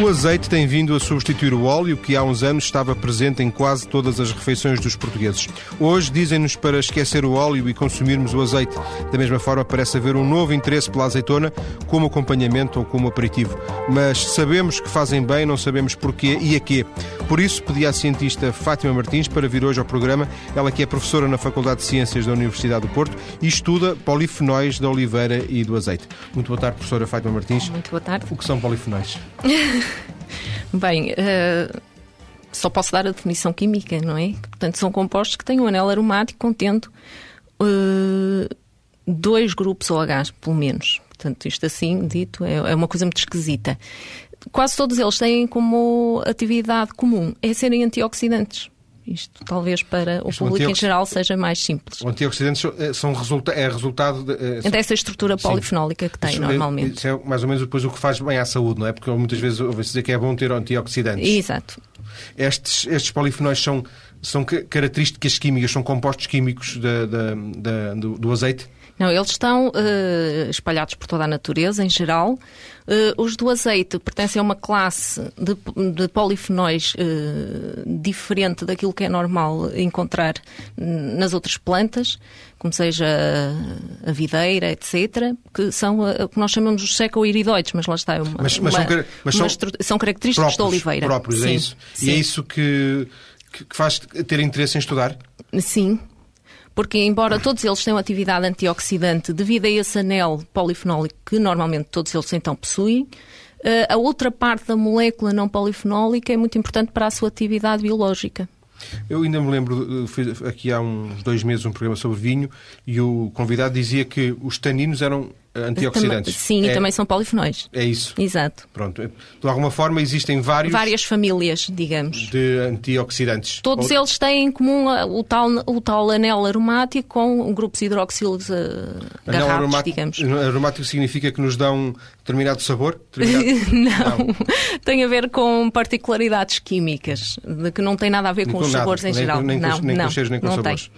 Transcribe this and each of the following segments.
O azeite tem vindo a substituir o óleo que há uns anos estava presente em quase todas as refeições dos portugueses. Hoje dizem-nos para esquecer o óleo e consumirmos o azeite. Da mesma forma, parece haver um novo interesse pela azeitona como acompanhamento ou como aperitivo. Mas sabemos que fazem bem, não sabemos porquê e a quê. Por isso, pedi à cientista Fátima Martins para vir hoje ao programa. Ela que é professora na Faculdade de Ciências da Universidade do Porto e estuda polifenóis da oliveira e do azeite. Muito boa tarde, professora Fátima Martins. Muito boa tarde. O que são polifenóis? Bem, uh, só posso dar a definição química, não é? Portanto, são compostos que têm um anel aromático contendo uh, dois grupos OH, pelo menos. Portanto, isto assim dito é, é uma coisa muito esquisita. Quase todos eles têm como atividade comum é serem antioxidantes. Isto talvez para o público em geral seja mais simples. Os antioxidantes eh, são resulta é resultado de, é, dessa estrutura polifenólica sim. que tem isso, normalmente. Isso é mais ou menos depois o que faz bem à saúde, não é? Porque muitas vezes ouve-se dizer que é bom ter antioxidantes. Exato. Estes, estes polifenóis são, são características químicas, são compostos químicos da, da, da, do, do azeite? Não, eles estão uh, espalhados por toda a natureza, em geral. Uh, os do azeite pertencem a uma classe de, de polifenóis uh, diferente daquilo que é normal encontrar nas outras plantas, como seja a videira, etc., que são o que nós chamamos os secoiridoides, mas lá está, é uma, mas, mas, uma, são, mas são, são, característicos próprios, da oliveira. próprios, é Sim. é isso? Sim. E é isso que, que faz ter interesse em estudar? Sim, porque embora todos eles tenham atividade antioxidante devido a esse anel polifenólico que normalmente todos eles então possuem, eh, a outra parte da molécula não polifenólica é muito importante para a sua atividade biológica. Eu ainda me lembro, fiz aqui há uns dois meses um programa sobre vinho e o convidado dizia que os taninos eram antioxidantes. Sim, é, e também são polifenóis. É isso. Exato. Pronto. De alguma forma existem vários... Várias famílias, digamos. De antioxidantes. Todos Ou... eles têm em comum o tal, o tal anel aromático com grupos hidroxilos uh, anel aromático, digamos. Aromático significa que nos dão determinado sabor? Determinado... não. não. tem a ver com particularidades químicas, de que não tem nada a ver com, com os nada. sabores em nem, geral. Nem, não, nem não, com cheiros, nem com sabores.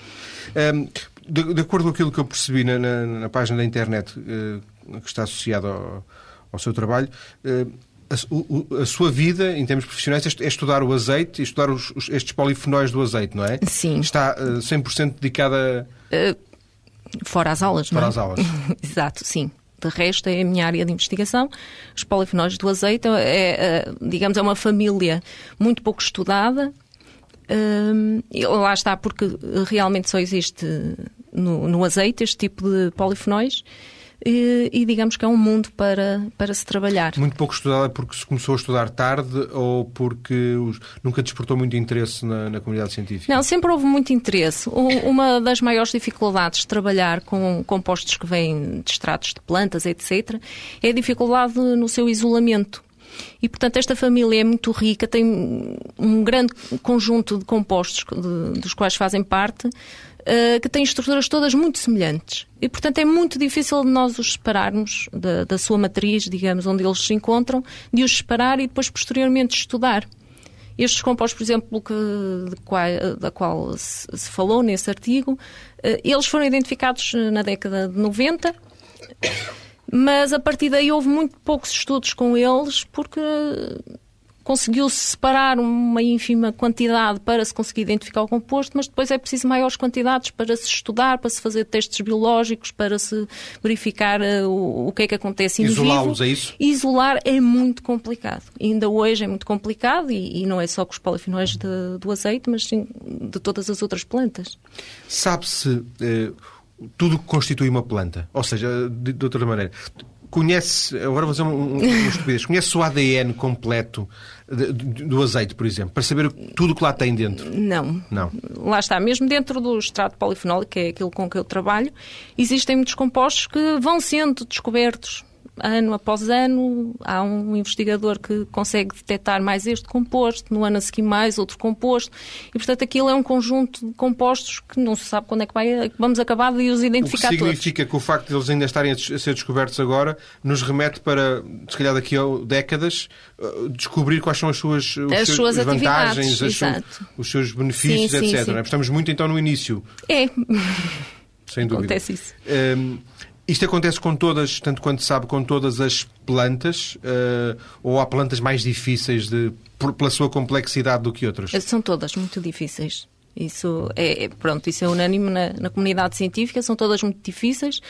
Um, de, de, acordo com aquilo que eu percebi na, na, na página da internet uh, que está associada ao, ao, seu trabalho, uh, a, a, sua vida, em termos profissionais, é, é estudar o azeite e estudar os, os, estes polifenóis do azeite, não é? Sim. Está uh, 100% dedicada. Uh, fora as aulas, fora não é? as aulas. Exato, sim. De resto, é a minha área de investigação. Os polifenóis do azeite é, é digamos, é uma família muito pouco estudada, um, lá está, porque realmente só existe no, no azeite este tipo de polifenóis. E, e, digamos que é um mundo para, para se trabalhar. Muito pouco estudada porque se começou a estudar tarde ou porque os, nunca despertou muito interesse na, na, comunidade científica? Não, sempre houve muito interesse. O, uma das maiores dificuldades de trabalhar com compostos que vêm de extratos de plantas, etc., é a dificuldade no seu isolamento. E, portanto, esta família é muito rica, tem um grande conjunto de compostos de, dos quais fazem parte, uh, que têm estruturas todas muito semelhantes. E, portanto, é muito difícil de nós os separarmos da, da sua matriz, digamos, onde eles se encontram, de os separar e depois, posteriormente, estudar. Estes compostos, por exemplo, que, qual, da qual se, se, falou nesse artigo, uh, eles foram identificados na década de 90 mas a partir daí houve muito poucos estudos com eles porque conseguiu-se separar uma ínfima quantidade para se conseguir identificar o composto, mas depois é preciso maiores quantidades para se estudar, para se fazer testes biológicos, para se verificar uh, o, o, que é que acontece Isolá-los, é isso? Isolar é muito complicado. Ainda hoje é muito complicado e, e não é só com os polifenóis de, do azeite, mas sim de todas as outras plantas. Sabe-se... Eh tudo que constitui uma planta. Ou seja, de, de outra maneira, conhece, agora vou fazer um, um, um conhece o ADN completo de, de, do azeite, por exemplo, para saber tudo o que lá tem dentro? Não. Não. Lá está, mesmo dentro do extrato polifenólico, que é aquilo com que eu trabalho, existem muitos compostos que vão sendo descobertos ano após ano, há um investigador que consegue detectar mais este composto, no ano a seguir mais outro composto, e portanto aquilo é um conjunto de compostos que não se sabe quando é que vai, vamos acabar de os identificar. O que significa todos. que o facto de eles ainda estarem a ser descobertos agora nos remete para, se calhar daqui a décadas, uh, descobrir quais são as suas, as suas vantagens, as os seus benefícios, sim, etc. Sim, sim. Estamos muito então no início. É. Sem dúvida. Acontece isso. Um, Isto acontece com todas, tanto quanto sabe, com todas as plantas? Uh, ou há plantas mais difíceis de, por, pela sua complexidade do que outras? São todas muito difíceis. Isso é, é, pronto, isso é unânime na, na, comunidade científica, são todas muito difíceis,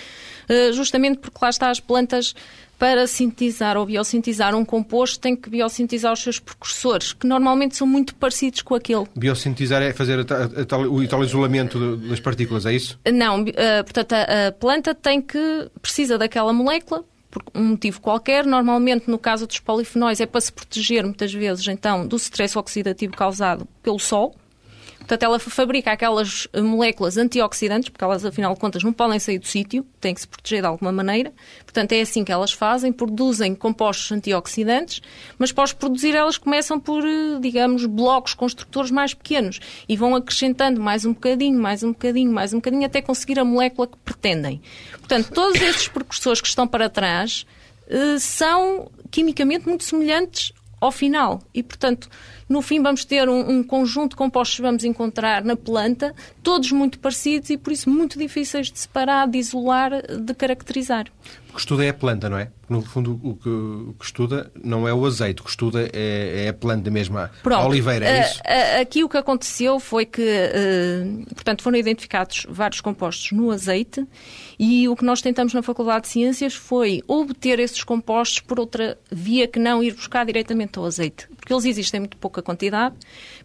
justamente porque lá está as plantas para sintetizar ou biosintetizar um composto têm que biosintetizar os seus precursores, que normalmente são muito parecidos com aquele. Biosintetizar é fazer a, a, o tal isolamento das partículas, é isso? Não, uh, portanto a, planta tem que precisa daquela molécula por um motivo qualquer. Normalmente, no caso dos polifenóis, é para se proteger, muitas vezes, então, do stress oxidativo causado pelo sol. Portanto, ela fabrica aquelas moléculas antioxidantes, porque elas, afinal de contas, não podem sair do sítio, têm que se proteger de alguma maneira. Portanto, é assim que elas fazem, produzem compostos antioxidantes, mas para os produzir elas começam por, eh, digamos, blocos construtores mais pequenos e vão acrescentando mais um bocadinho, mais um bocadinho, mais um bocadinho, até conseguir a molécula que pretendem. Portanto, todos esses precursores que estão para trás eh, são quimicamente muito semelhantes ao final. E, portanto, no fim vamos ter um, um, conjunto de compostos que vamos encontrar na planta, todos muito parecidos e, por isso, muito difíceis de separar, de isolar, de caracterizar. O que estuda é a planta, não é? No fundo, o que, o que estuda não é o azeite, o que estuda é, é a planta mesmo, a Pronto, oliveira, é isso? Aqui o que aconteceu foi que, uh, portanto, foram identificados vários compostos no azeite e o que nós tentamos na Faculdade de Ciências foi obter esses compostos por outra via que não ir buscar diretamente ao azeite. Porque eles existem em muito pouca quantidade.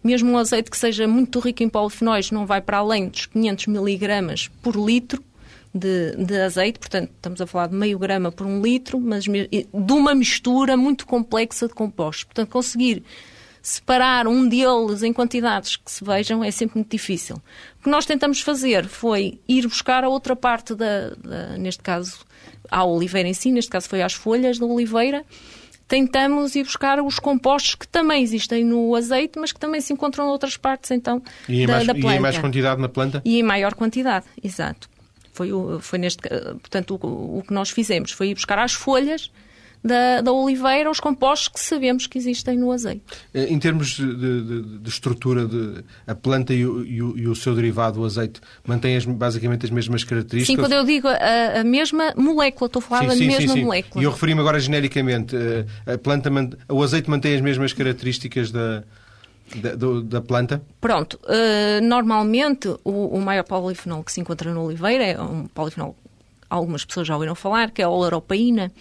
Mesmo um azeite que seja muito rico em polifenóis não vai para além dos 500 miligramas por litro de, de, azeite, portanto, estamos a falar de meio grama por um litro, mas de uma mistura muito complexa de compostos. Portanto, conseguir separar um deles em quantidades que se vejam é sempre muito difícil. O que nós tentamos fazer foi ir buscar a outra parte, da, da neste caso, à oliveira em si, neste caso foi às folhas da oliveira, tentamos ir buscar os compostos que também existem no azeite, mas que também se encontram em outras partes, então, e da, mais, da planta. E em mais quantidade na planta? E em maior quantidade, exato. Foi, o, foi neste, portanto, o, o que nós fizemos foi ir buscar as folhas da, da, oliveira os compostos que sabemos que existem no azeite. Eh, em termos de, de, de estrutura, de, a planta e o, e, o, e o, seu derivado, o azeite, mantém as, basicamente as mesmas características? Sim, quando eu digo a, a mesma molécula, estou a falar sim, da sim, mesma sim, molécula. E eu referi-me agora genericamente, eh, a planta, o azeite mantém as mesmas características da, da, do, da, planta? Pronto. Uh, normalmente, o, o, maior polifenol que se encontra no oliveira é um polifenol, algumas pessoas já ouviram falar, que é a oloropaína.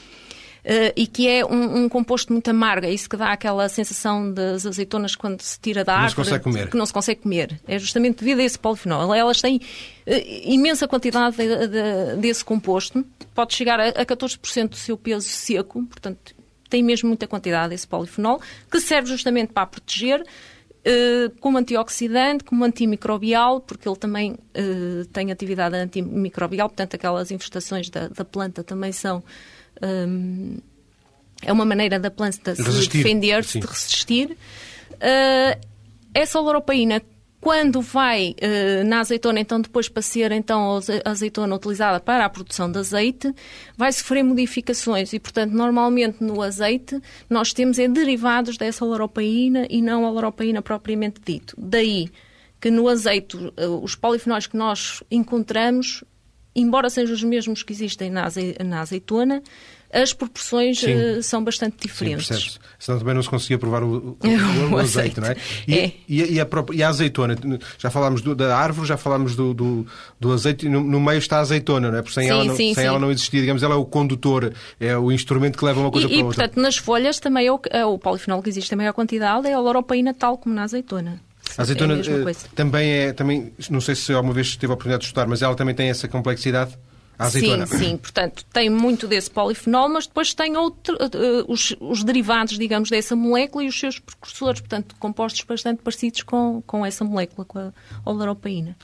Uh, e que é um, um, composto muito amargo. É isso que dá aquela sensação das azeitonas quando se tira da árvore. Não. Que não se consegue comer. É justamente devido a esse polifenol. Elas têm uh, imensa quantidade de, de, desse composto. Pode chegar a, a 14% do seu peso seco. Portanto, tem mesmo muita quantidade desse polifenol, que serve justamente para proteger Uh, como antioxidante, como antimicrobial, porque ele também uh, tem atividade antimicrobial, portanto, aquelas infestações da, da planta também são. Um, é uma maneira da planta se defender, de resistir. Uh, essa oloropaína quando vai uh, na azeitona, então depois para ser então a azeitona utilizada para a produção de azeite, vai sofrer modificações e, portanto, normalmente no azeite nós temos é derivados dessa oloropaína e não a oloropaína propriamente dito. Daí que no azeite uh, os polifenóis que nós encontramos, embora sejam os mesmos que existem na, azeitona, as proporções uh, são bastante diferentes. Sim, Senão também não se conseguia provar o, o, o, azeite, não é? E, é. E, e, a e, a, azeitona, já falámos do, da árvore, já falámos do, do, do azeite, no, no, meio está a azeitona, não é? Porque sem, sim, ela, não, sim, sem ela não existia, digamos, ela é o condutor, é o instrumento que leva uma coisa para outra. E, portanto, nas folhas também é o, é o polifenol que existe em maior quantidade é a loropaína, tal como na azeitona. A azeitona é também é, também, não sei se alguma vez teve a oportunidade de estudar, mas ela também tem essa complexidade? Azeitona. Sim, sim. Portanto, tem muito desse polifenol, mas depois tem outro, uh, os, os, derivados, digamos, dessa molécula e os seus precursores, portanto, compostos bastante parecidos com, com essa molécula, com a oloropaína.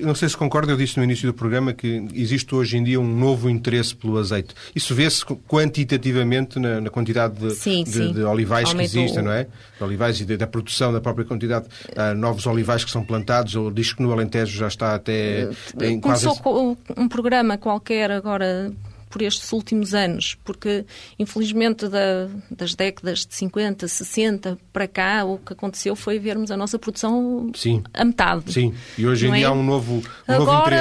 Não sei se concorda, eu disse no início do programa que existe hoje em dia um novo interesse pelo azeite. Isso vê-se quantitativamente na, na quantidade de, sim, de, sim. de olivais Aumentou. que existem, não é? De olivais e de, da produção da própria quantidade. Há novos olivais que são plantados, ou diz que no Alentejo já está até... Em Começou quase... um programa qualquer agora por estes últimos anos, porque infelizmente da, das décadas de 50, 60 para cá, o que aconteceu foi vermos a nossa produção Sim. a metade. Sim, e hoje em Não dia é? há um novo, um Agora,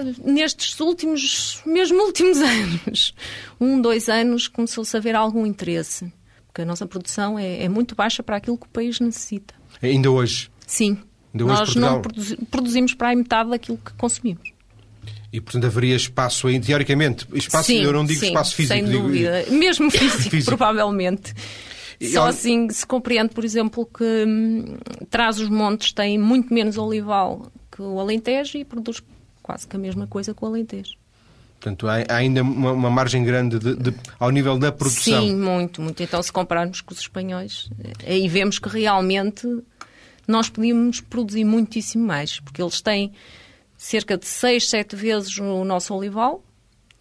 novo interesse. nestes últimos, mesmo últimos anos, um, dois anos, começou-se a ver algum interesse. Porque a nossa produção é, é muito baixa para aquilo que o país necessita. Ainda hoje. Sim. Ainda hoje Nós Portugal- não produzi- produzimos para aí metade daquilo que consumimos. E, portanto, haveria espaço aí, teoricamente. Espaço, sim, eu não digo sim, espaço físico. Sem digo- dúvida. Mesmo físico, Físico. provavelmente. E Só assim se compreende, por exemplo, que hum, traz os montes tem muito menos olival que o Alentejo e produz quase que a mesma coisa que o Alentejo. Portanto, há, ainda uma, uma margem grande de- de- ao nível da produção. Sim, muito, muito. Então, se compararmos com os espanhóis, aí vemos que realmente nós podíamos produzir muitíssimo mais, porque eles têm cerca de 6, 7 vezes o nosso olival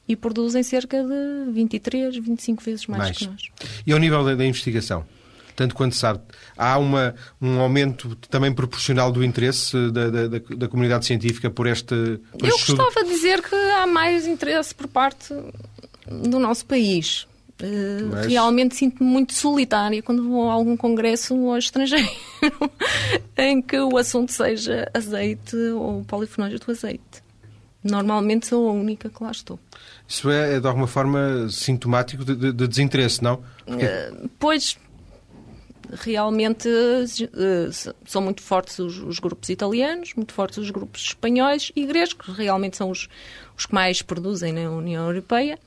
e produzem cerca de 23, 25 vezes mais, Mais. que nós. E ao nível da, da investigação? Tanto quanto sabe, há uma, um aumento também proporcional do interesse da, da, da- da comunidade científica por este, por Eu este gostava de dizer que há mais interesse por parte do nosso país. Eh, Mas- Realmente sinto-me muito solitária quando vou a algum congresso ao estrangeiro em que o assunto seja azeite ou polifenóis do azeite. Normalmente sou a única que lá estou. Isso é, é, de alguma forma, sintomático de, de- de desinteresse, não? Porque- Pois, realmente eh, são muito fortes os, os grupos italianos, muito fortes os grupos espanhóis e gregos, que realmente são os, os que mais produzem na União Europeia.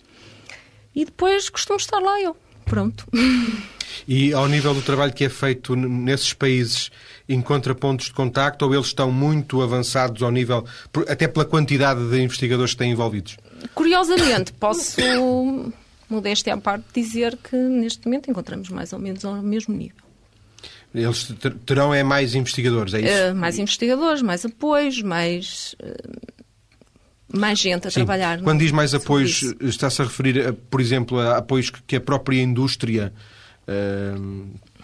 E depois costumo estar lá eu. Pronto. E ao nível do trabalho que é feito nesses países, encontra pontos de contacto ou eles estão muito avançados ao nível, até pela quantidade de investigadores que têm envolvidos? Curiosamente, posso, modéstia à parte, dizer que neste momento encontramos mais ou menos ao mesmo nível. Eles ter- terão é mais investigadores, é isso? Eh, mais investigadores, mais apoios, mais, eh, mais gente a Sim. trabalhar. Quando no- diz mais apoios, está-se a referir, a, por exemplo, a apoios que a própria indústria eh,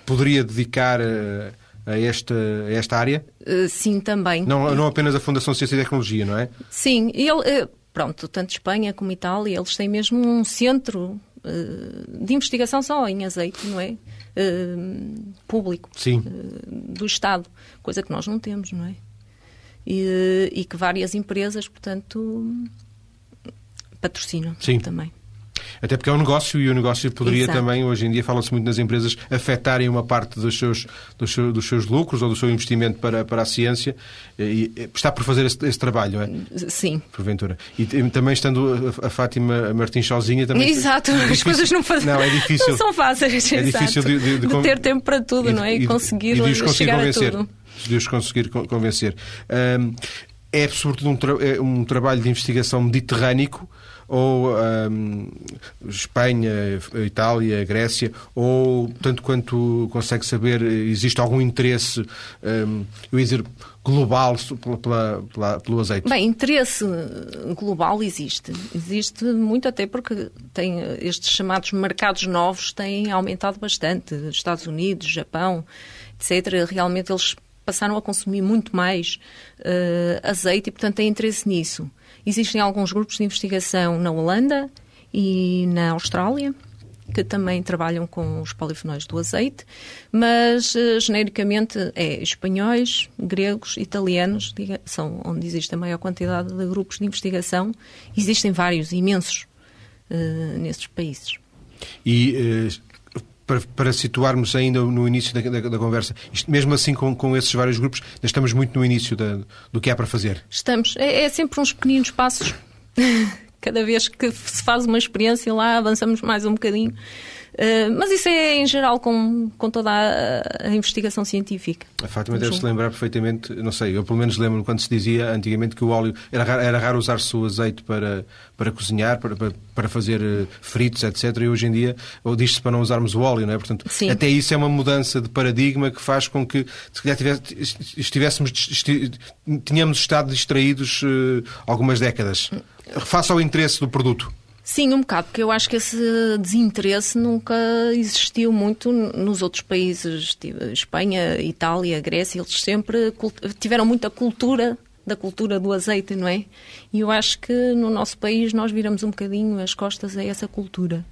poderia dedicar a, a esta, a esta área? Eh, sim, também. Não, não apenas a Fundação Ciência e Tecnologia, não é? Sim, ele, eh, pronto, tanto Espanha como Itália, eles têm mesmo um centro eh, de investigação só em azeite, não é? Eh, público. Sim. eh, do Estado, coisa que nós não temos, não é? E, e que várias empresas, portanto, patrocinam Sim. também. Até porque é um negócio e o negócio poderia Exato. também, hoje em dia fala-se muito nas empresas, afetarem uma parte dos seus, dos seus, dos seus lucros ou do seu investimento para, para a ciência e, e está por fazer esse, esse trabalho, é? Sim. Porventura. E também estando a, a Fátima Martins sozinha também. Exato, é as coisas não, fazem, Não, é difícil. não são fáceis. É exato. difícil de, de- de con- ter tempo para tudo, de- não é? E, de- conseguir e de os conseguir chegar convencer. a tudo. De os conseguir con- convencer. É sobretudo um, tra- é um trabalho de investigação mediterrâneo ou Espanha, Itália, Grécia, ou tanto quanto consegue saber, existe algum interesse, eu ia dizer, global pela- pela- pelo azeite? Bem, interesse global existe. Existe muito até porque tem estes chamados mercados novos têm aumentado bastante. Estados Unidos, Japão, etc. Realmente eles passaram a consumir muito mais eh, azeite e, portanto, têm interesse nisso. Existem alguns grupos de investigação na Holanda e na Austrália que também trabalham com os polifenóis do azeite, mas eh, genericamente é espanhóis, gregos, italianos, diga- são onde existe a maior quantidade de grupos de investigação. Existem vários, imensos, eh, nesses países. E eh, para, para situarmos ainda no início da, da- da conversa, isto, mesmo assim com, com esses vários grupos, estamos muito no início da- do que há para fazer. Estamos, é, é sempre uns pequeninos passos. Cada vez que se faz uma experiência lá, avançamos mais um bocadinho. Eh, mas isso é em geral com, com toda a, a investigação científica. A Fátima deve-se lembrar perfeitamente, não sei, eu pelo menos lembro quando se dizia antigamente que o óleo era raro, era raro usar-se o azeite para, para cozinhar, para, para, para fazer eh, fritos, etc. E hoje em dia ou diz-se para não usarmos o óleo, não é? Portanto, Sim. até isso é uma mudança de paradigma que faz com que se calhar tivesse- estivéssemos, esti- tínhamos estado distraídos eh, algumas décadas. Face ao interesse do produto. Sim, um bocado, porque eu acho que esse desinteresse nunca existiu muito nos outros países, tipo, Espanha, Itália, Grécia, eles sempre tiveram muita cultura da cultura do azeite, não é? E eu acho que no nosso país nós viramos um bocadinho as costas a essa cultura.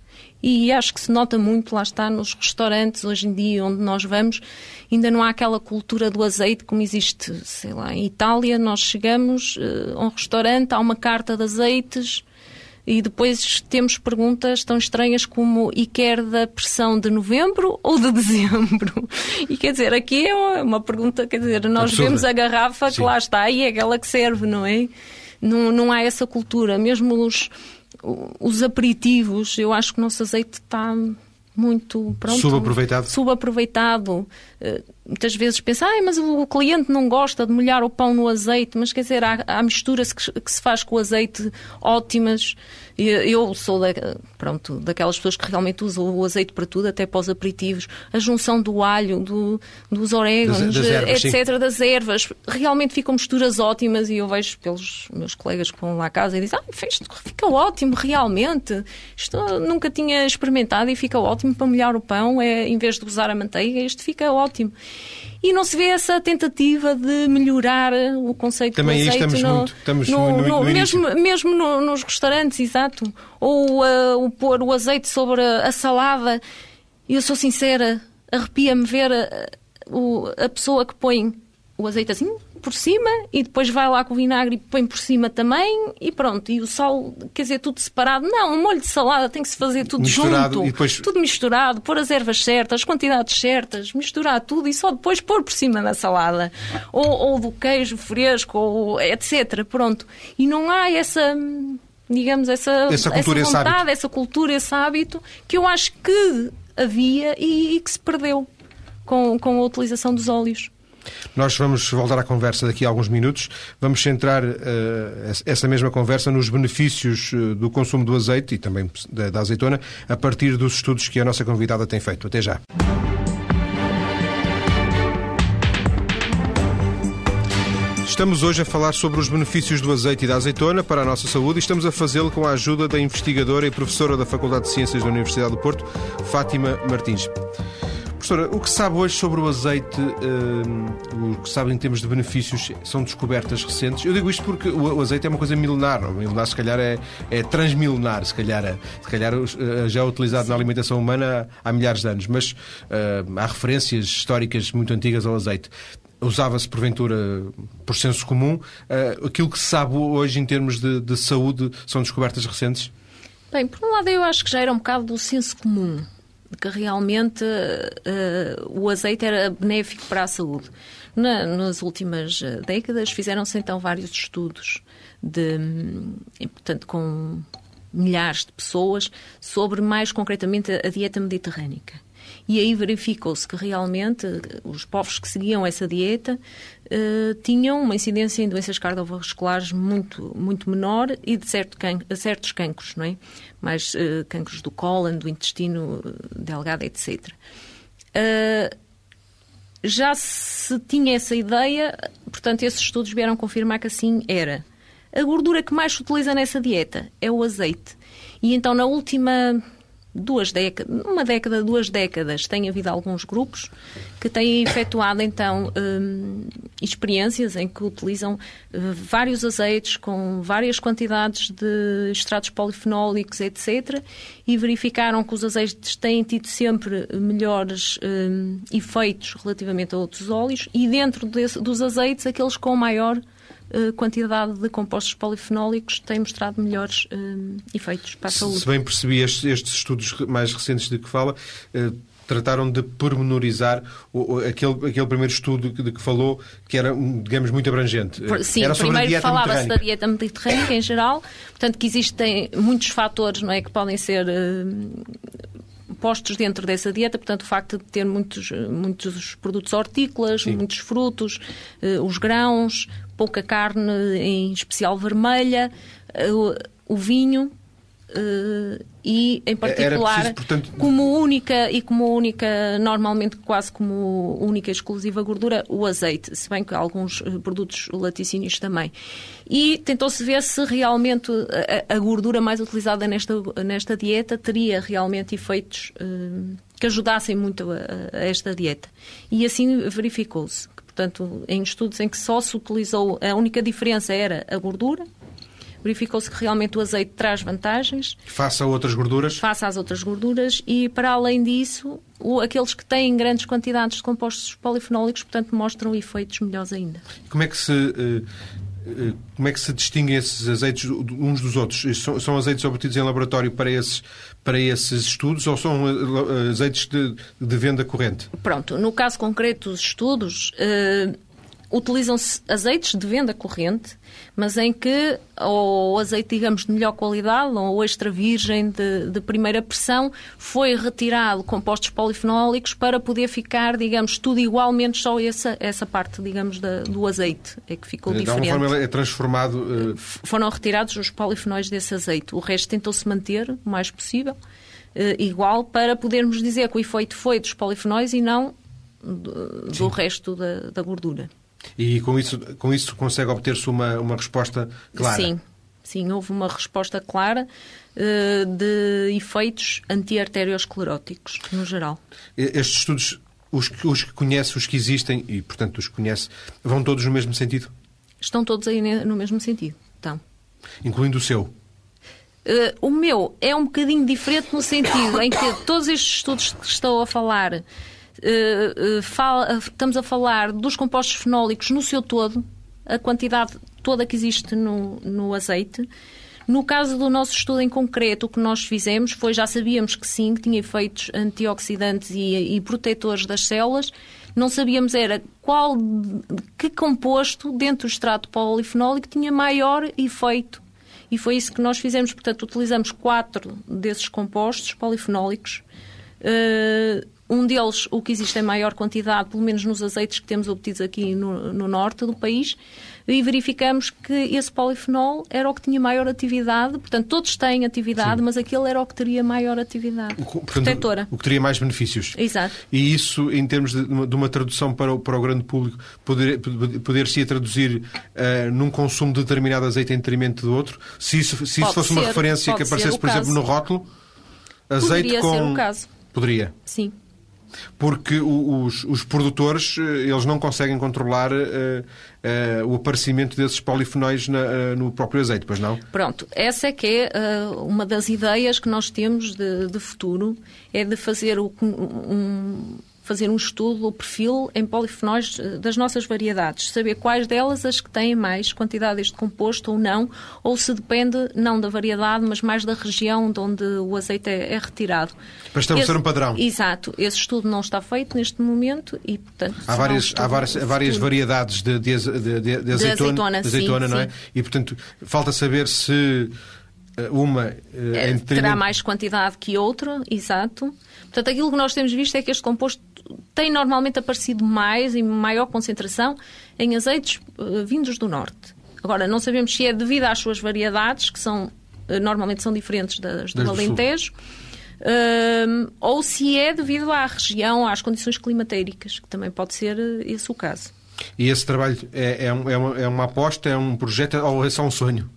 E acho que se nota muito, lá está, nos restaurantes hoje em dia onde nós vamos, ainda não há aquela cultura do azeite como existe, sei lá, em Itália. Nós chegamos uh, a um restaurante, há uma carta de azeites e depois temos perguntas tão estranhas como e quer da pressão de novembro ou de dezembro? E quer dizer, aqui é uma pergunta, quer dizer, nós Absurda. vemos a garrafa Sim. que lá está e é aquela que serve, não é? Não, não há essa cultura. Mesmo os os aperitivos, eu acho que o nosso azeite está muito pronto, subaproveitado. subaproveitado. Eh, muitas vezes pensa, ah, mas o cliente não gosta de molhar o pão no azeite, mas quer dizer, há, há misturas que, que, se faz com o azeite ótimas. Eu sou da, pronto, daquelas pessoas que realmente usam o azeite para tudo, até para os aperitivos. A junção do alho, do, dos orégãos, etc., sim. das ervas. Realmente ficam misturas ótimas e eu vejo pelos meus colegas que vão lá a casa e dizem, ah, fez, fica ótimo, realmente. Isto nunca tinha experimentado e fica ótimo para molhar o pão. É, em vez de usar a manteiga, isto fica ótimo e não se vê essa tentativa de melhorar o conceito Também. Também estamos, no, muito, estamos no, no, no, mesmo, mesmo nos restaurantes, exato. Ou uh, o pôr o azeite sobre a, a salada. Eu sou sincera, arrepia-me ver a, a, a pessoa que põe o azeite assim por cima e depois vai lá com o vinagre e põe por cima também e pronto. E o sal, quer dizer, tudo separado. Não, um molho de salada tem que se fazer tudo misturado junto. Depois... Tudo misturado, pôr as ervas certas, as quantidades certas, misturar tudo e só depois pôr por cima da salada. Ou, ou do queijo fresco, ou etc. Pronto. E não há essa digamos, essa, essa, cultura, essa vontade, esse essa cultura, esse hábito que eu acho que havia e, e que se perdeu com, com a utilização dos óleos. Nós vamos voltar à conversa daqui a alguns minutos. Vamos centrar uh, essa mesma conversa nos benefícios uh, do consumo do azeite e também da, da azeitona a partir dos estudos que a nossa convidada tem feito. Até já. Estamos hoje a falar sobre os benefícios do azeite e da azeitona para a nossa saúde e estamos a fazê-lo com a ajuda da investigadora e professora da Faculdade de Ciências da Universidade do Porto, Fátima Martins. Professora, o que sabe hoje sobre o azeite, uh, o que sabe em termos de benefícios, são descobertas recentes? Eu digo isto porque o, azeite é uma coisa milenar, ou milenar se calhar é, é transmilenar, se calhar, é, se calhar uh, já é utilizado na alimentação humana há, milhares de anos, mas uh, há referências históricas muito antigas ao azeite usava-se porventura por senso comum. Uh, aquilo que se sabe hoje em termos de, de, saúde são descobertas recentes? Bem, por um lado eu acho que já era um bocado do senso comum que realmente uh, o azeite era benéfico para a saúde. Na, nas últimas eh, décadas fizeram-se então vários estudos de, portanto, com milhares de pessoas sobre mais concretamente a dieta mediterrânica. E aí verificou-se que realmente os povos que seguiam essa dieta uh, tinham uma incidência em doenças cardiovasculares muito, muito menor e de certo can certos cancros, não é? Mais uh, cancros do cólon, do intestino delgado, etc. Uh, já se tinha essa ideia, portanto, esses estudos vieram confirmar que assim era. A gordura que mais se utiliza nessa dieta é o azeite. E então, na última duas décadas, uma década, duas décadas, tem havido alguns grupos que têm efetuado então hum, experiências em que utilizam hum, vários azeites com várias quantidades de extratos polifenólicos, etc. E verificaram que os azeites têm tido sempre melhores hum, efeitos relativamente a outros óleos e dentro desse, dos azeites, aqueles com maior eh, quantidade de compostos polifenólicos tem mostrado melhores uh, efeitos para a saúde. Se bem percebi, estes, estes estudos mais recentes de que fala uh, trataram de pormenorizar aquele, aquele primeiro estudo de que falou, que era, digamos, muito abrangente. Sim, era primeiro falava-se da dieta mediterrânica em geral, portanto que existem muitos fatores não é, que podem ser postos dentro dessa dieta, portanto, o facto de ter muitos, muitos produtos hortícolas, Sim. muitos frutos, uh, os grãos, pouca carne, em especial vermelha, uh, o vinho, Uh, e em particular preciso, portanto... como única e como única normalmente quase como única exclusiva gordura o azeite se bem que alguns produtos laticínios também. E tentou-se ver se realmente a, a, gordura mais utilizada nesta nesta dieta teria realmente efeitos uh, que ajudassem muito a, a esta dieta. E assim verificou-se portanto, em estudos em que só se utilizou, a única diferença era a gordura, verificou-se que realmente o azeite traz vantagens. Face a outras gorduras? Face às outras gorduras e, para além disso, o, aqueles que têm grandes quantidades de compostos polifenólicos, portanto, mostram efeitos melhores ainda. Como é que se... Uh como é que se distinguem esses azeites uns dos outros? São, são, azeites obtidos em laboratório para esses, para esses estudos ou são azeites de, de venda corrente? Pronto, no caso concreto dos estudos, utilizam-se azeites de venda corrente, mas em que o azeite, digamos, de melhor qualidade ou extra virgem de, de, primeira pressão foi retirado compostos polifenólicos para poder ficar, digamos, tudo igualmente só essa, essa parte, digamos, da, do azeite é que ficou de diferente. De alguma forma é transformado... Uh... Foram retirados os polifenóis desse azeite. O resto tentou-se manter o mais possível. Uh, igual para podermos dizer que o efeito foi dos polifenóis e não do, do resto da, da gordura. E com isso, com isso consegue obter-se uma, uma resposta clara? Sim, sim, houve uma resposta clara uh, de efeitos anti-arterioscleróticos, no geral. Estes estudos, os que, os que conhece, os que existem, e portanto os que conhece, vão todos no mesmo sentido? Estão todos aí no mesmo sentido, estão. Incluindo o seu? Uh, o meu é um bocadinho diferente no sentido em que todos estes estudos que estou a falar fala, estamos a falar dos compostos fenólicos no seu todo, a quantidade toda que existe no, no azeite. No caso do nosso estudo em concreto, o que nós fizemos foi, já sabíamos que sim, que tinha efeitos antioxidantes e, e protetores das células, não sabíamos era qual, que composto dentro do extrato polifenólico tinha maior efeito. E foi isso que nós fizemos. Portanto, utilizamos quatro desses compostos polifenólicos. Uh, um deles, o que existe em maior quantidade, pelo menos nos azeites que temos obtidos aqui no, no norte do país, e verificamos que esse polifenol era o que tinha maior atividade, portanto, todos têm atividade, Sim. mas aquele era o que teria maior atividade o, portanto, protetora. O que teria mais benefícios. Exato. E isso, em termos de, de uma tradução para o, para o grande público, poder, poder-se traduzir uh, num consumo de determinado azeite em detrimento do outro? Se isso, se isso fosse ser, uma referência que aparecesse, por exemplo, no rótulo, azeite Poderia com... ser o caso. Poderia. Sim porque os, os, produtores eh, eles não conseguem controlar uh, uh, o aparecimento desses polifenóis na, uh, no próprio azeite, pois não? Pronto, essa é que é uma das ideias que nós temos de, de futuro, é de fazer o, um, fazer um estudo, o perfil em polifenóis eh, das nossas variedades, saber quais delas as que têm mais quantidade deste composto ou não, ou se depende não da variedade, mas mais da região de onde o azeite é, é retirado. Para estabelecer um padrão. Exato. Esse estudo não está feito neste momento e, portanto... Há várias, há várias, várias variedades de, de, de, de, de azeitona, de azeitona sim, não é? Sim. E, portanto, falta saber se eh, uma... Eh, terá mais quantidade que outra, exato. Portanto, aquilo que nós temos visto é que este composto tem normalmente aparecido mais e maior concentração em azeites uh, vindos do norte. Agora, não sabemos se é devido às suas variedades, que são uh, normalmente são diferentes das do Alentejo, uh, ou se é devido à região, às condições climatéricas, que também pode ser esse o caso. E esse trabalho é, é, uma, é uma aposta, é um projeto ou é só um sonho?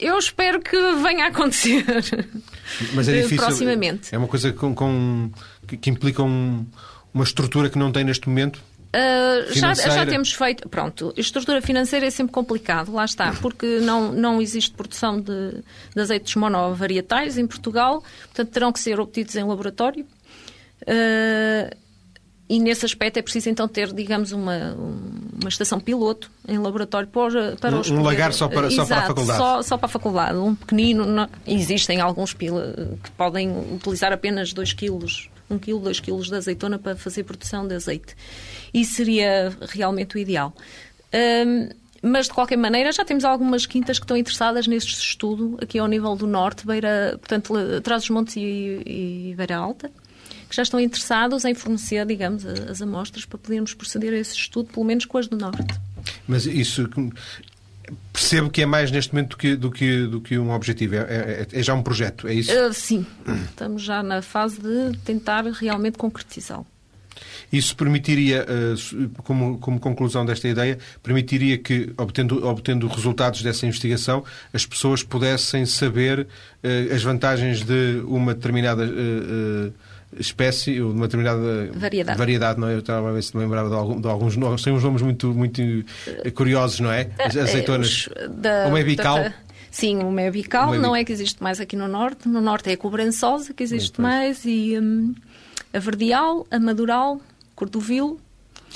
Eu espero que venha a acontecer. Mas é difícil. Proximamente. É uma coisa com, com que, que implica um, uma estrutura que não tem neste momento? Uh, já, já, temos feito. Pronto, a estrutura financeira é sempre complicado, lá está, porque não, não existe produção de, de azeites monovarietais em Portugal, portanto terão que ser obtidos em laboratório. Uh, e nesse aspecto é preciso então ter, digamos, uma, uma estação piloto em laboratório para, para um, os Um lagar só para, Exato, só para a faculdade? Só, só para a faculdade. Um pequenino. Não, existem alguns pila, que podem utilizar apenas 2 quilos 1 kg, 2 kg de azeitona para fazer produção de azeite. Isso seria realmente o ideal. Um, mas, de qualquer maneira, já temos algumas quintas que estão interessadas neste estudo, aqui ao nível do norte, Beira, portanto, Trás-os-Montes e, e Beira Alta, que já estão interessados em fornecer, digamos, as amostras para podermos proceder a esse estudo, pelo menos com as do norte. Mas isso percebo que é mais neste momento do que, do que, do que um objetivo. É, é, é já um projeto, é isso? Uh, sim. Estamos já na fase de tentar realmente concretizá-lo. Isso permitiria, como, como conclusão desta ideia, permitiria que, obtendo, obtendo resultados dessa investigação, as pessoas pudessem saber as vantagens de uma determinada espécie, ou de uma determinada variedade. variedade não é? Eu estava a ver se me lembrava de, algum, de alguns nomes. Tem uns nomes muito, muito curiosos, não é? As azeitonas. É, da, o mebical. Da, sim, o mebical o não é que existe mais aqui no Norte. No Norte é a cobrançosa que existe mais e hum, a verdial, a madural, cordovil,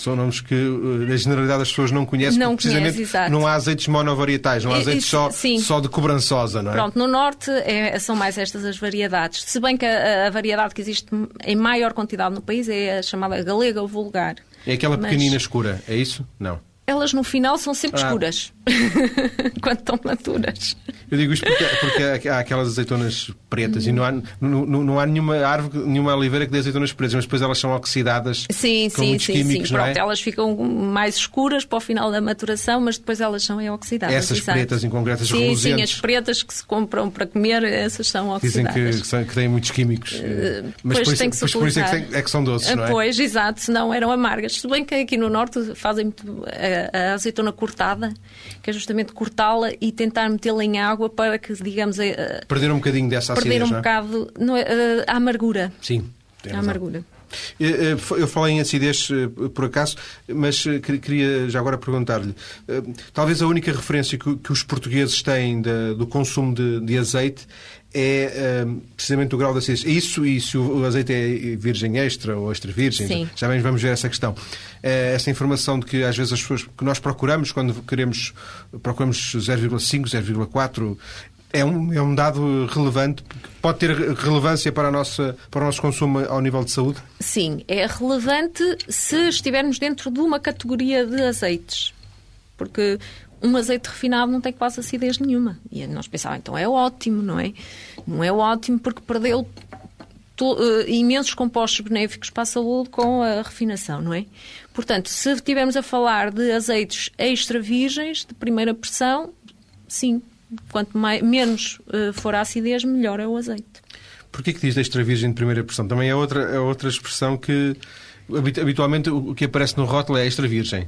são nomes que eh, a generalidade das pessoas não conhece, não porque precisamente conhece, não há azeites monovarietais, não há azeites só, só de cobrançosa, não é? Pronto, no Norte é, são mais estas as variedades. Se bem que a, a, variedade que existe em maior quantidade no país é a chamada galega vulgar. É aquela pequenina Mas... escura, é isso? Não elas no final são sempre ah. escuras quando estão maturas. Eu digo isto porque, porque há aquelas azeitonas pretas e não há, não, não há nenhuma árvore, nenhuma oliveira que dê azeitonas pretas, mas depois elas são oxidadas sim, com sim, muitos sim, químicos, sim. não Pronto, é? elas ficam mais escuras para o final da maturação, mas depois elas são oxidadas. Essas exato. pretas em concreto, as sim. Sim, as pretas que se compram para comer, essas são oxidadas. Dizem que, que, que têm muitos químicos. Uh, mas por, tem que por, por isso é que, tem, é que, são doces, não é? Pois, exato, senão eram amargas. Se bem que aqui no Norte fazem muito a, a azeitona cortada, que é justamente cortá-la e tentar metê-la em água para que, digamos... A, perder um bocadinho dessa acidez, Perder um não é? bocado não é, a amargura. Sim. A amargura. Eh, eu falei em acidez por acaso, mas queria já agora perguntar-lhe: talvez a única referência que os portugueses têm do consumo de azeite é precisamente o grau de acidez. Isso e se o azeite é virgem extra ou extra virgem, Sim. já bem vamos ver essa questão. Essa informação de que às vezes as pessoas que nós procuramos quando queremos procuramos 0,5, 0,4 é um, é um dado relevante, pode ter relevância para, a nossa, para o nosso consumo ao nível de saúde? Sim, é relevante se estivermos dentro de uma categoria de azeites. Porque um azeite refinado não tem quase acidez nenhuma. E nós pensávamos, então é ótimo, não é? Não é ótimo porque perdeu to, uh, imensos compostos benéficos para a saúde com a refinação, não é? Portanto, se estivermos a falar de azeites extra virgens, de primeira pressão, sim, quanto mais, menos uh, for a acidez, melhor é o azeite. Porquê que diz extra virgem de primeira pressão? Também é outra, é outra expressão que habitualmente o que aparece no rótulo é extra virgem.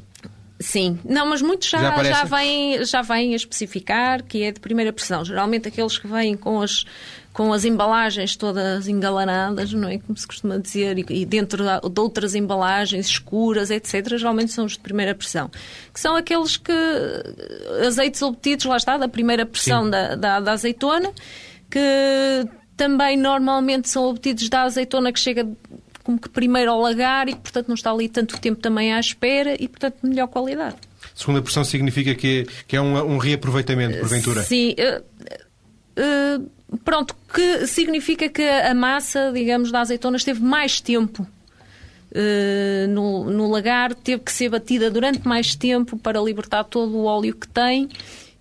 Sim, não, mas muitos já, já, já, vêm, já vêm a especificar que é de primeira pressão. Geralmente aqueles que vêm com as, com as embalagens todas engalanadas, não é? Como se costuma dizer, e, dentro de outras embalagens escuras, etc., geralmente são os de primeira pressão. Que são aqueles que. azeites obtidos, lá está, da primeira pressão da, da, da azeitona, que também normalmente são obtidos da azeitona que chega como que primeiro ao lagar e que, portanto, não está ali tanto tempo também à espera e, portanto, de melhor qualidade. Segunda pressão significa que é, que é um, um reaproveitamento, porventura? Sim. Uh, uh, pronto, que significa que a massa, digamos, da azeitona esteve mais tempo uh, no, no lagar, teve que ser batida durante mais tempo para libertar todo o óleo que tem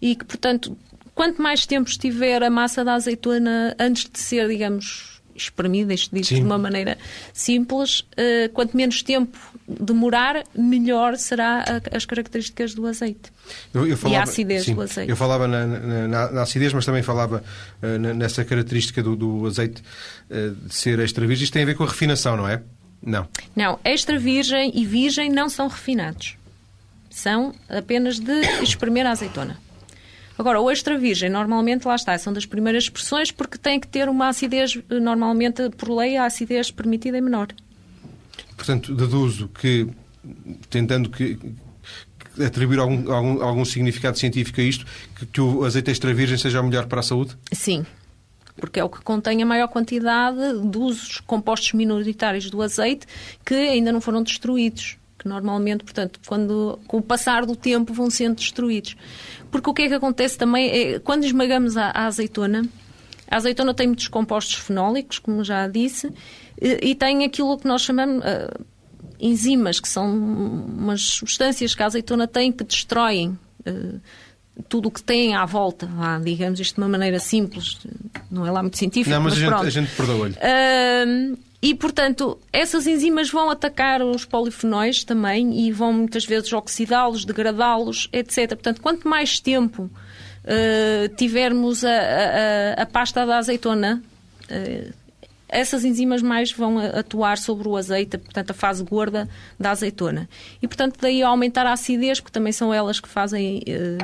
e que, portanto, quanto mais tempo estiver a massa da azeitona antes de ser, digamos, espremida, isto dito de uma maneira simples, uh, quanto menos tempo demorar, melhor será a, as características do azeite. Eu, eu falava, e a acidez sim, do azeite. Eu falava na, na, na, acidez, mas também falava uh, nessa característica do, do azeite uh, de ser extra virgem. Isto tem a ver com a refinação, não é? Não. Não, extra virgem e virgem não são refinados. São apenas de espremer a azeitona. Agora, o extra virgem, normalmente, lá está, são das primeiras expressões porque tem que ter uma acidez, normalmente, por lei, a acidez permitida é menor. Portanto, deduzo que, tentando que, que atribuir algum, algum, algum, significado científico a isto, que, que o azeite extra virgem seja melhor para a saúde? Sim, porque é o que contém a maior quantidade dos compostos minoritários do azeite que ainda não foram destruídos que normalmente, portanto, quando, com o passar do tempo vão sendo destruídos. Porque o que é que acontece também é, quando esmagamos a, a azeitona, a azeitona tem muitos compostos fenólicos, como já disse, e, e tem aquilo que nós chamamos uh, enzimas, que são umas substâncias que a azeitona tem que destroem uh, tudo o que tem à volta, vá, digamos isto de uma maneira simples, não é lá muito científico. Não, mas, mas a, gente, a gente perdoa-lhe. Uh, e, portanto, essas enzimas vão atacar os polifenóis também e vão muitas vezes oxidá-los, degradá-los, etc. Portanto, quanto mais tempo uh, tivermos a, a, a, pasta da azeitona uh, essas enzimas mais vão atuar sobre o azeite, portanto, a fase gorda da azeitona. E, portanto, daí aumentar a acidez, porque também são elas que fazem eh,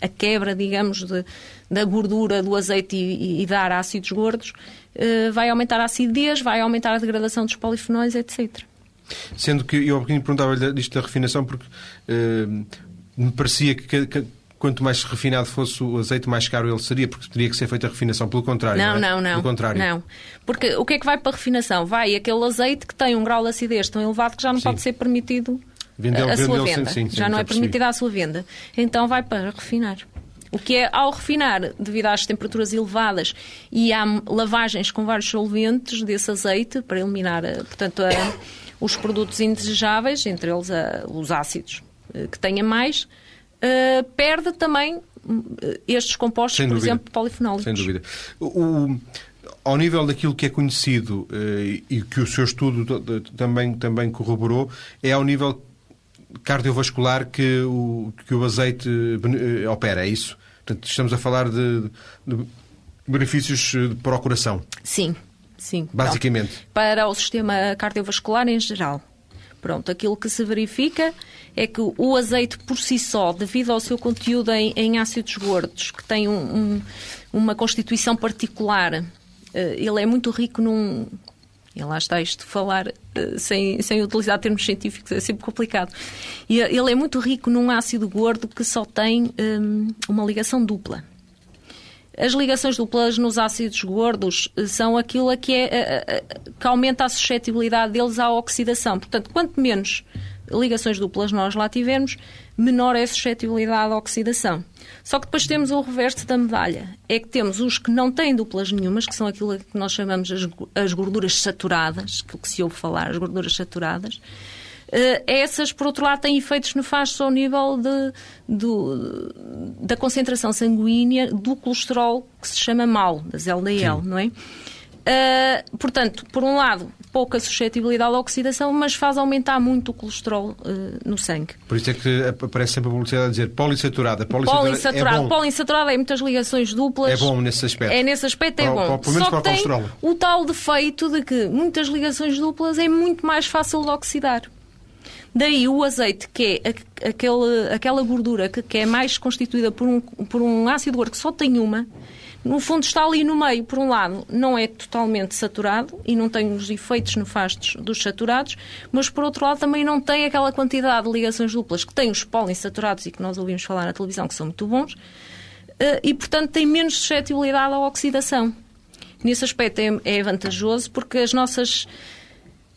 a quebra, digamos, de, da gordura do azeite e, e dar ácidos gordos, eh, vai aumentar a acidez, vai aumentar a degradação dos polifenóis, etc. Sendo que eu há bocadinho perguntava-lhe disto da refinação, porque eh, me parecia que, que quanto mais refinado fosse o azeite, mais caro ele seria, porque teria que ser feita a refinação. Pelo contrário. Não, não, é? não. não Pelo contrário. Não. Porque o que é que vai para a refinação? Vai aquele azeite que tem um grau de acidez tão elevado que já não sim. pode ser permitido Vendeu, a, sua venda. Sim, sim, já não é permitida a sua venda. Então vai para refinar. O que é, ao refinar, devido às temperaturas elevadas e à lavagens com vários solventes desse azeite, para eliminar, eh, portanto, a, os produtos indesejáveis, entre eles a, os ácidos eh, que tenha mais, uh, perde também estes compostos, Sem por dúvida. exemplo, polifenólicos. Sem dúvida. O, ao nível daquilo que é conhecido uh, e que o seu estudo também, também corroborou, é ao nível cardiovascular que o, que o azeite opera, é isso? Portanto, estamos a falar de, de benefícios para o coração. Sim, sim. Basicamente. Pronto. Para o sistema cardiovascular em geral. Pronto, aquilo que se verifica é que o azeite por si só, devido ao seu conteúdo em, em ácidos gordos, que tem um, um, uma constituição particular, eh, ele é muito rico num. E lá está isto, falar uh, sem, sem utilizar termos científicos é sempre complicado. E, ele é muito rico num ácido gordo que só tem um, uma ligação dupla. As ligações duplas nos ácidos gordos eh, são aquilo que, é, eh, eh, que aumenta a suscetibilidade deles à oxidação. Portanto, quanto menos ligações duplas nós lá tivermos, menor é a suscetibilidade à oxidação. Só que depois temos o reverso da medalha. É que temos os que não têm duplas nenhumas, que são aquilo que nós chamamos as gorduras saturadas, que o que se ouve falar, as gorduras saturadas, eh, essas, por outro lado, têm efeitos nefastos ao nível de, do, da concentração sanguínea do colesterol que se chama MAL, das LDL, Sim. não é? Uh, portanto, por um lado, pouca suscetibilidade à oxidação, mas faz aumentar muito o colesterol uh, no sangue. Por isso é que aparece sempre a publicidade a dizer polissaturada. Polissaturada, polissaturada é bom. É muitas ligações duplas. É bom nesse aspecto. É nesse aspecto, é para, bom. Para, pelo menos Só para o tem colesterol. o tal defeito de que muitas ligações duplas é muito mais fácil de oxidar. Daí o azeite, que é aquele, aquela gordura que, que, é mais constituída por um, por um ácido gordo que só tem uma, no fundo está ali no meio. Por um lado, não é totalmente saturado e não tem os efeitos nefastos dos saturados, mas por outro lado também não tem aquela quantidade de ligações duplas que tem os poliinsaturados e que nós ouvimos falar na televisão, que são muito bons, eh, e portanto tem menos suscetibilidade à oxidação. Nesse aspecto é, é vantajoso porque as nossas.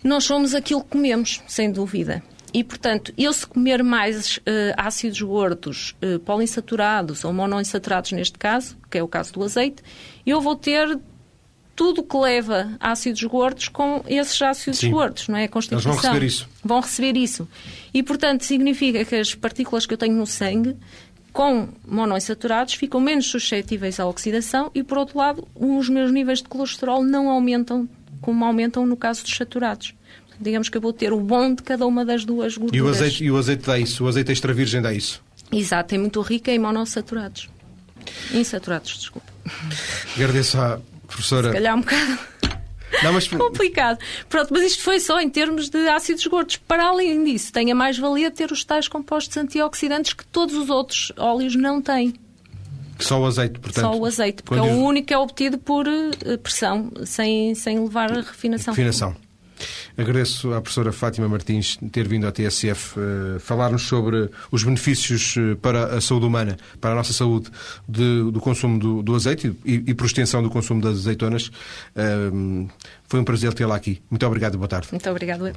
Nós somos aquilo que comemos, sem dúvida. E, portanto, eu se comer mais uh, ácidos gordos uh, poliinsaturados ou monoinsaturados neste caso, que é o caso do azeite, eu vou ter tudo que leva ácidos gordos com esses ácidos Sim. gordos, não é? A constituição. Eles vão receber isso. Vão receber isso. E, portanto, significa que as partículas que eu tenho no sangue, com monoinsaturados, ficam menos suscetíveis à oxidação e, por outro lado, os meus níveis de colesterol não aumentam como aumentam no caso dos saturados digamos que eu vou ter o bom de cada uma das duas gorduras. E o azeite, e o azeite dá isso? O azeite extra virgem dá isso? Exato, é muito rico em monossaturados. Insaturados, desculpa. Agradeço à professora. Se calhar um bocado. Não, mas... complicado. Pronto, mas isto foi só em termos de ácidos gordos. Para além disso, tem a mais-valia ter os tais compostos antioxidantes que todos os outros óleos não têm. Só o azeite, portanto. Só o azeite, porque é o único que é obtido por eh, pressão, sem, sem levar a refinação. Refinação. Agradeço à professora Fátima Martins ter vindo à TSF uh, falar-nos sobre os benefícios uh, para a saúde humana, para a nossa saúde, de, do consumo do, do azeite e, e, por extensão do consumo das azeitonas. Uh, foi um prazer tê-la aqui. Muito obrigado e boa tarde. Muito obrigado.